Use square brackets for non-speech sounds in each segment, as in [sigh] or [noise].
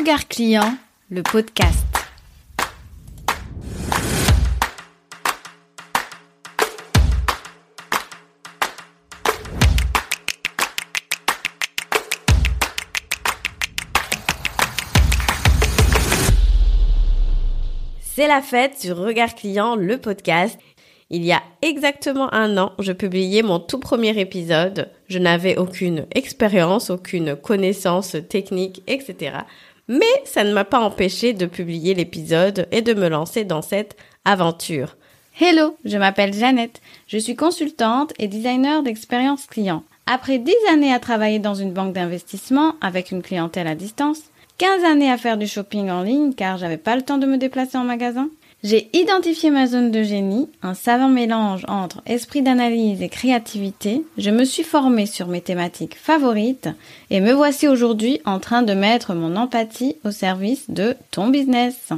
Regard client, le podcast. C'est la fête sur Regard Client, le podcast. Il y a exactement un an, je publiais mon tout premier épisode. Je n'avais aucune expérience, aucune connaissance technique, etc. Mais ça ne m'a pas empêché de publier l'épisode et de me lancer dans cette aventure. Hello, je m'appelle Jeannette. Je suis consultante et designer d'expérience client. Après 10 années à travailler dans une banque d'investissement avec une clientèle à distance, 15 années à faire du shopping en ligne car j'avais pas le temps de me déplacer en magasin, j'ai identifié ma zone de génie, un savant mélange entre esprit d'analyse et créativité. Je me suis formée sur mes thématiques favorites et me voici aujourd'hui en train de mettre mon empathie au service de ton business.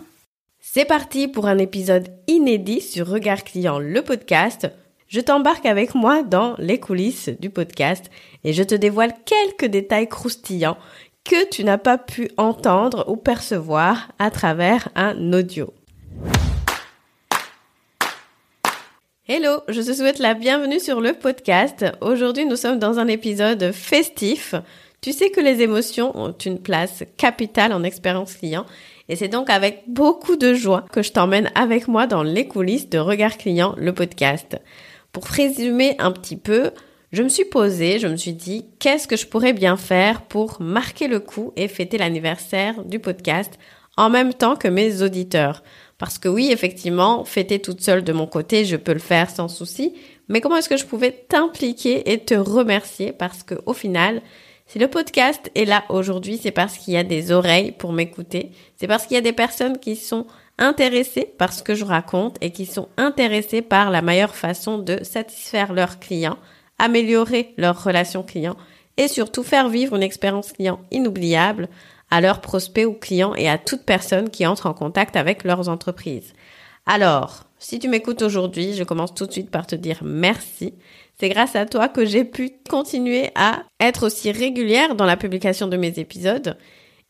C'est parti pour un épisode inédit sur Regard Client, le podcast. Je t'embarque avec moi dans les coulisses du podcast et je te dévoile quelques détails croustillants que tu n'as pas pu entendre ou percevoir à travers un audio. Hello, je te souhaite la bienvenue sur le podcast. Aujourd'hui, nous sommes dans un épisode festif. Tu sais que les émotions ont une place capitale en expérience client et c'est donc avec beaucoup de joie que je t'emmène avec moi dans les coulisses de Regard Client, le podcast. Pour résumer un petit peu, je me suis posée, je me suis dit, qu'est-ce que je pourrais bien faire pour marquer le coup et fêter l'anniversaire du podcast en même temps que mes auditeurs parce que oui, effectivement, fêter toute seule de mon côté, je peux le faire sans souci. Mais comment est-ce que je pouvais t'impliquer et te remercier? Parce que au final, si le podcast est là aujourd'hui, c'est parce qu'il y a des oreilles pour m'écouter. C'est parce qu'il y a des personnes qui sont intéressées par ce que je raconte et qui sont intéressées par la meilleure façon de satisfaire leurs clients, améliorer leurs relations clients et surtout faire vivre une expérience client inoubliable à leurs prospects ou clients et à toute personne qui entre en contact avec leurs entreprises. Alors, si tu m'écoutes aujourd'hui, je commence tout de suite par te dire merci. C'est grâce à toi que j'ai pu continuer à être aussi régulière dans la publication de mes épisodes.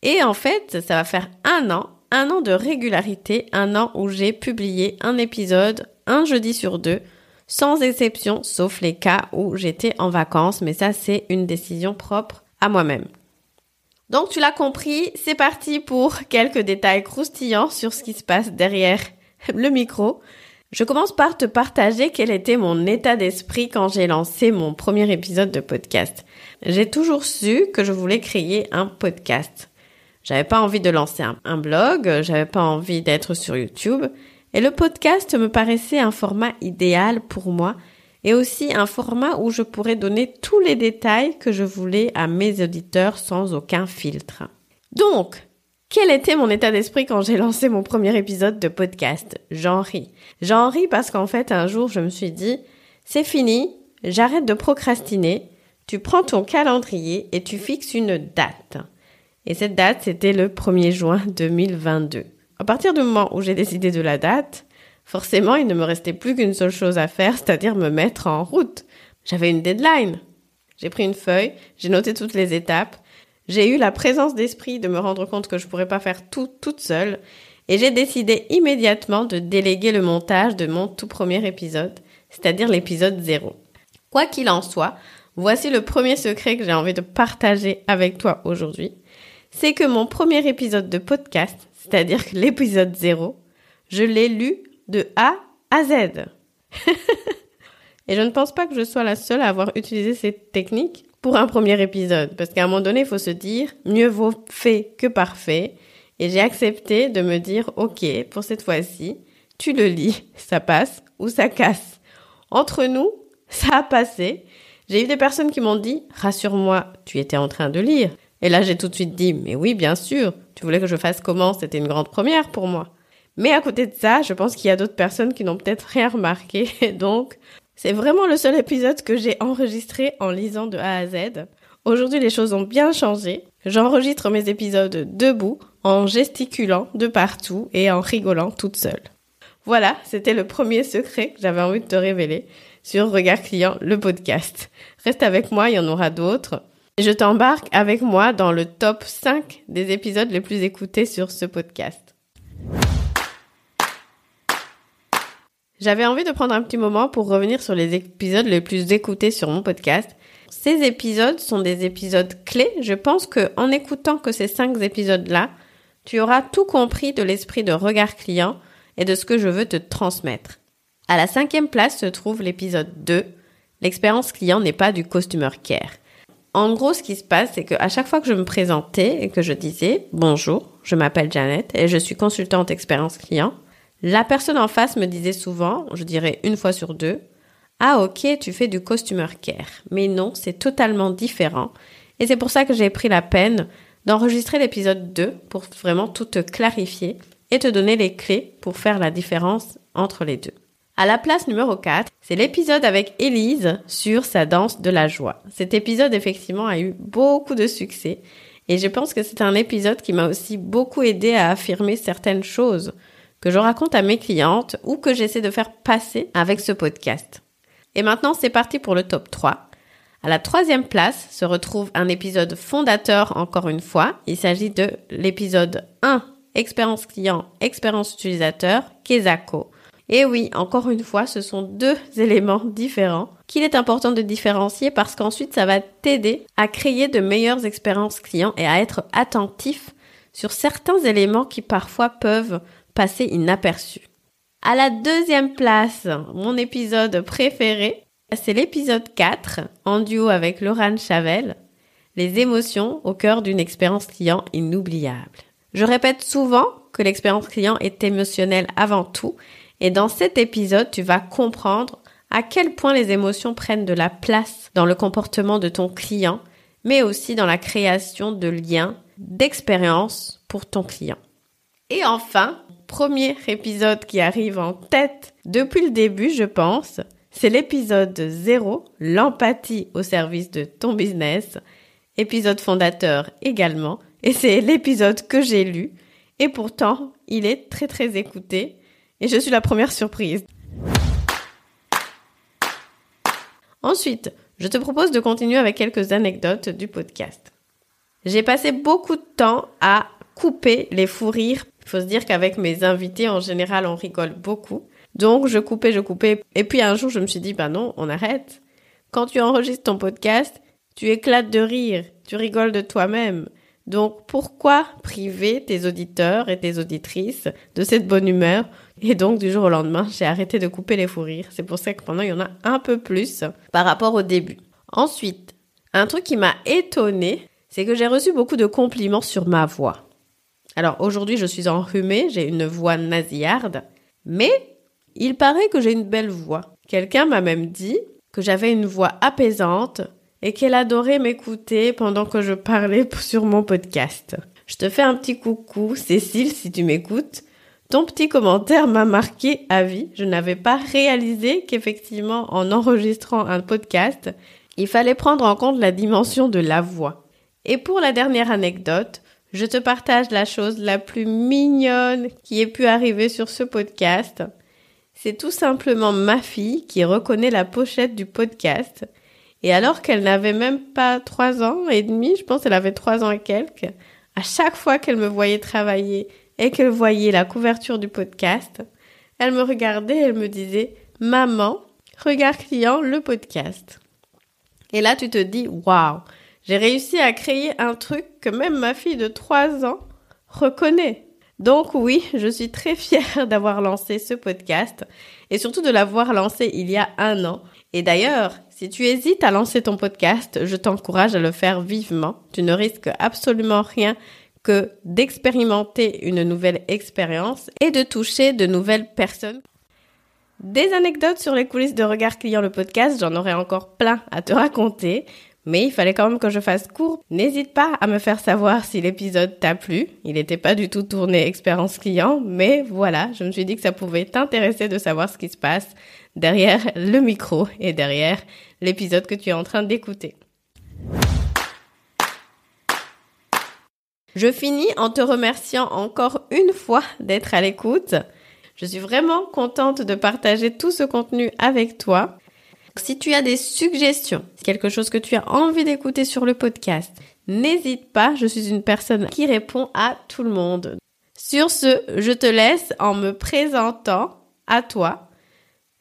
Et en fait, ça va faire un an, un an de régularité, un an où j'ai publié un épisode un jeudi sur deux, sans exception, sauf les cas où j'étais en vacances, mais ça c'est une décision propre à moi-même. Donc tu l'as compris, c'est parti pour quelques détails croustillants sur ce qui se passe derrière le micro. Je commence par te partager quel était mon état d'esprit quand j'ai lancé mon premier épisode de podcast. J'ai toujours su que je voulais créer un podcast. J'avais pas envie de lancer un, blog, j'avais pas envie d'être sur YouTube, et le podcast me paraissait un format idéal pour moi et aussi un format où je pourrais donner tous les détails que je voulais à mes auditeurs sans aucun filtre. Donc, quel était mon état d'esprit quand j'ai [laughs] lancé mon premier épisode de podcast? J'en ris. J'en ris parce qu'en fait, un jour, je me suis dit, c'est fini, j'arrête de procrastiner, tu prends ton calendrier et tu fixes une date. Et cette date, c'était le 1er juin 2022. À partir du moment où j'ai décidé de la date, Forcément, il ne me restait plus qu'une seule chose à faire, c'est-à-dire me mettre en route. J'avais une deadline. J'ai pris une feuille, j'ai noté toutes les étapes, j'ai eu la présence d'esprit de me rendre compte que je pourrais pas faire tout toute seule, et j'ai décidé immédiatement de déléguer le montage de mon tout premier épisode, c'est-à-dire l'épisode 0. Quoi qu'il en soit, voici le premier secret que j'ai envie de partager avec toi aujourd'hui. C'est que mon premier épisode de podcast, c'est-à-dire l'épisode 0, je l'ai lu de A à Z. [laughs] Et je ne pense pas que je sois la seule à avoir utilisé cette technique pour un premier épisode, parce qu'à un moment donné, il faut se dire, mieux vaut fait que parfait. Et j'ai accepté de me dire, ok, pour cette fois-ci, tu le lis, [laughs] ça passe ou ça casse. Entre nous, [laughs] ça a passé. J'ai eu des personnes qui m'ont dit, rassure-moi, tu étais en train de lire. Et là, j'ai tout de suite dit, mais oui, bien sûr, tu voulais que je fasse comment? C'était une grande première pour moi. Mais à côté de ça, je pense qu'il y a d'autres personnes qui n'ont peut-être rien remarqué. [laughs] Donc, c'est vraiment le seul épisode que j'ai enregistré en lisant de A à Z. Aujourd'hui, les choses ont bien changé. J'enregistre mes épisodes debout, en gesticulant de partout et en rigolant toute seule. Voilà, c'était le premier secret que j'avais envie de te révéler sur Regard Client, le podcast. Reste avec moi, il y en aura d'autres. Je t'embarque avec moi dans le top 5 des épisodes les plus écoutés sur ce podcast. J'avais envie de prendre un petit moment pour revenir sur les épisodes les plus écoutés sur mon podcast. Ces épisodes sont des épisodes clés. Je pense que en écoutant que ces cinq épisodes-là, tu auras tout compris de l'esprit de regard client et de ce que je veux te transmettre. À la cinquième place se trouve l'épisode 2. L'expérience client n'est pas du customer care. En gros, ce qui se passe, c'est qu'à chaque fois que je me présentais et que je disais bonjour, je m'appelle Janet et je suis consultante expérience client, la personne en face me disait souvent, je dirais une fois sur deux, ah ok, tu fais du customer care. Mais non, c'est totalement différent. Et c'est pour ça que j'ai pris la peine d'enregistrer l'épisode 2 pour vraiment tout te clarifier et te donner les clés pour faire la différence entre les deux. À la place numéro 4, c'est l'épisode avec Elise sur sa danse de la joie. Cet épisode effectivement a eu beaucoup de succès et je pense que c'est un épisode qui m'a aussi beaucoup aidé à affirmer certaines choses que je raconte à mes clientes ou que j'essaie de faire passer avec ce podcast. Et maintenant, c'est parti pour le top 3. À la troisième place se retrouve un épisode fondateur encore une fois. Il s'agit de l'épisode 1, expérience client, expérience utilisateur, Kezako. Et oui, encore une fois, ce sont deux [laughs] éléments différents qu'il est important de différencier parce qu'ensuite ça va t'aider à créer de meilleures expériences clients et à être attentif sur certains éléments qui parfois peuvent passer inaperçu. À la deuxième place, mon épisode préféré, c'est l'épisode 4, en duo avec Laurent Chavel, les émotions au cœur d'une expérience client inoubliable. Je répète souvent que l'expérience client est émotionnelle avant tout, et dans cet épisode, tu vas comprendre à quel point les émotions prennent de la place dans le comportement de ton client, mais aussi dans la création de liens, d'expériences pour ton client. Et enfin, premier épisode qui arrive en tête depuis le début, je pense, c'est l'épisode 0, l'empathie au service de ton business, épisode fondateur également, et c'est l'épisode que j'ai lu, et pourtant, il est très très écouté, et je suis la première surprise. Ensuite, je te propose de continuer avec quelques anecdotes du podcast. J'ai passé beaucoup de temps à couper les fous rires. Il faut se dire qu'avec mes invités, en général, on rigole beaucoup. Donc, je coupais, je coupais. Et puis, un jour, je me suis dit, bah non, on arrête. Quand tu enregistres ton podcast, tu éclates de rire. Tu rigoles de toi-même. Donc, pourquoi priver tes auditeurs et tes auditrices de cette bonne humeur? Et donc, du jour au lendemain, j'ai arrêté de couper les fous rires. C'est pour ça que pendant, il y en a un peu plus par rapport au début. Ensuite, un truc qui m'a étonné, c'est que j'ai reçu beaucoup de compliments sur ma voix. Alors aujourd'hui, je suis enrhumée, j'ai une voix nasillarde, mais il paraît que j'ai une belle voix. Quelqu'un m'a même dit que j'avais une voix apaisante et qu'elle adorait m'écouter pendant que je parlais [laughs] sur mon podcast. Je te fais un petit coucou, Cécile, si tu m'écoutes. Ton petit commentaire m'a marqué à vie. Je n'avais pas réalisé qu'effectivement, en enregistrant un podcast, il fallait prendre en compte la dimension de la voix. Et pour la dernière anecdote, je te partage la chose la plus mignonne qui ait pu arriver sur ce podcast. C'est tout simplement ma fille qui reconnaît la pochette du podcast. Et alors qu'elle n'avait même pas trois ans et demi, je pense qu'elle avait trois ans et quelques, à chaque fois qu'elle me voyait travailler et qu'elle voyait la couverture du podcast, elle me regardait et elle me disait, maman, regarde client le podcast. Et là, tu te dis, waouh, j'ai réussi à créer un truc que même ma fille de 3 ans reconnaît. Donc oui, je suis très fière [laughs] d'avoir lancé ce podcast et surtout de l'avoir lancé il y a un an. Et d'ailleurs, si tu hésites à lancer ton podcast, je t'encourage à le faire vivement. Tu ne risques absolument rien que d'expérimenter une nouvelle expérience et de toucher de nouvelles personnes. Des anecdotes sur les coulisses de Regard Client le podcast, j'en aurais encore plein à te raconter. Mais il fallait quand même que je fasse court. N'hésite pas à me faire savoir si l'épisode t'a plu. Il n'était pas du tout tourné expérience client, mais voilà, je me suis dit que ça pouvait t'intéresser de savoir ce qui se passe derrière le micro et derrière l'épisode que tu es en train d'écouter. Je finis en te remerciant encore une fois d'être à l'écoute. Je suis vraiment contente de partager tout ce contenu avec toi. Si tu as des suggestions, quelque chose que tu as envie d'écouter sur le podcast, n'hésite pas, je suis une personne qui répond à tout le monde. Sur ce, je te laisse en me présentant à toi.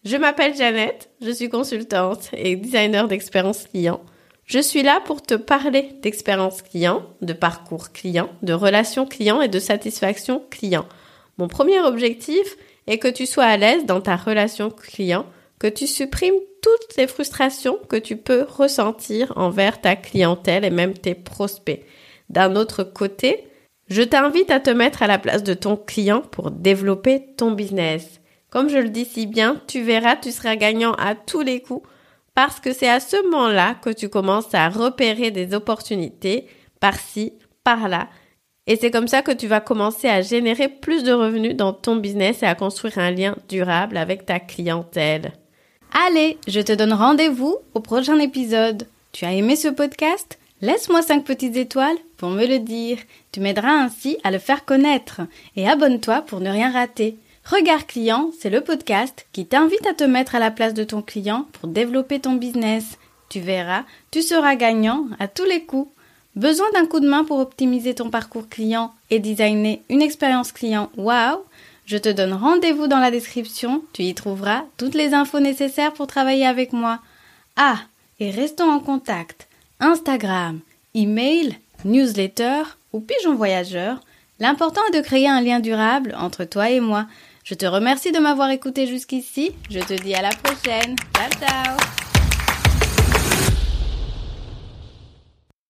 Je m'appelle Jeannette, je suis consultante et designer d'expérience client. Je suis là pour te parler d'expérience client, de parcours client, de relations client et de satisfaction client. Mon premier objectif est que tu sois à l'aise dans ta relation client, que tu supprimes toutes les frustrations que tu peux ressentir envers ta clientèle et même tes prospects. D'un autre côté, je t'invite à te mettre à la place de ton client pour développer ton business. Comme je le dis si bien, tu verras, tu seras gagnant à tous les coups parce que c'est à ce moment-là que tu commences à repérer des opportunités par-ci, par-là. Et c'est comme ça que tu vas commencer à générer plus de revenus dans ton business et à construire un lien durable avec ta clientèle. Allez, je te donne rendez-vous au prochain épisode. Tu as aimé ce podcast? Laisse-moi 5 petites étoiles pour me le dire. Tu m'aideras ainsi à le faire connaître. Et abonne-toi pour ne rien rater. Regard client, c'est le podcast qui t'invite à te mettre à la place de ton client pour développer ton business. Tu verras, tu seras gagnant à tous les coups. Besoin d'un coup de main pour optimiser ton parcours client et designer une expérience client? Wow Je te donne rendez-vous dans la description, tu y trouveras toutes les infos nécessaires pour travailler avec moi. Ah, et restons en contact. Instagram, email, newsletter ou pigeon voyageur. L'important est de créer un lien durable entre toi et moi. Je te remercie de m'avoir écouté jusqu'ici. Je te dis à la prochaine. Ciao ciao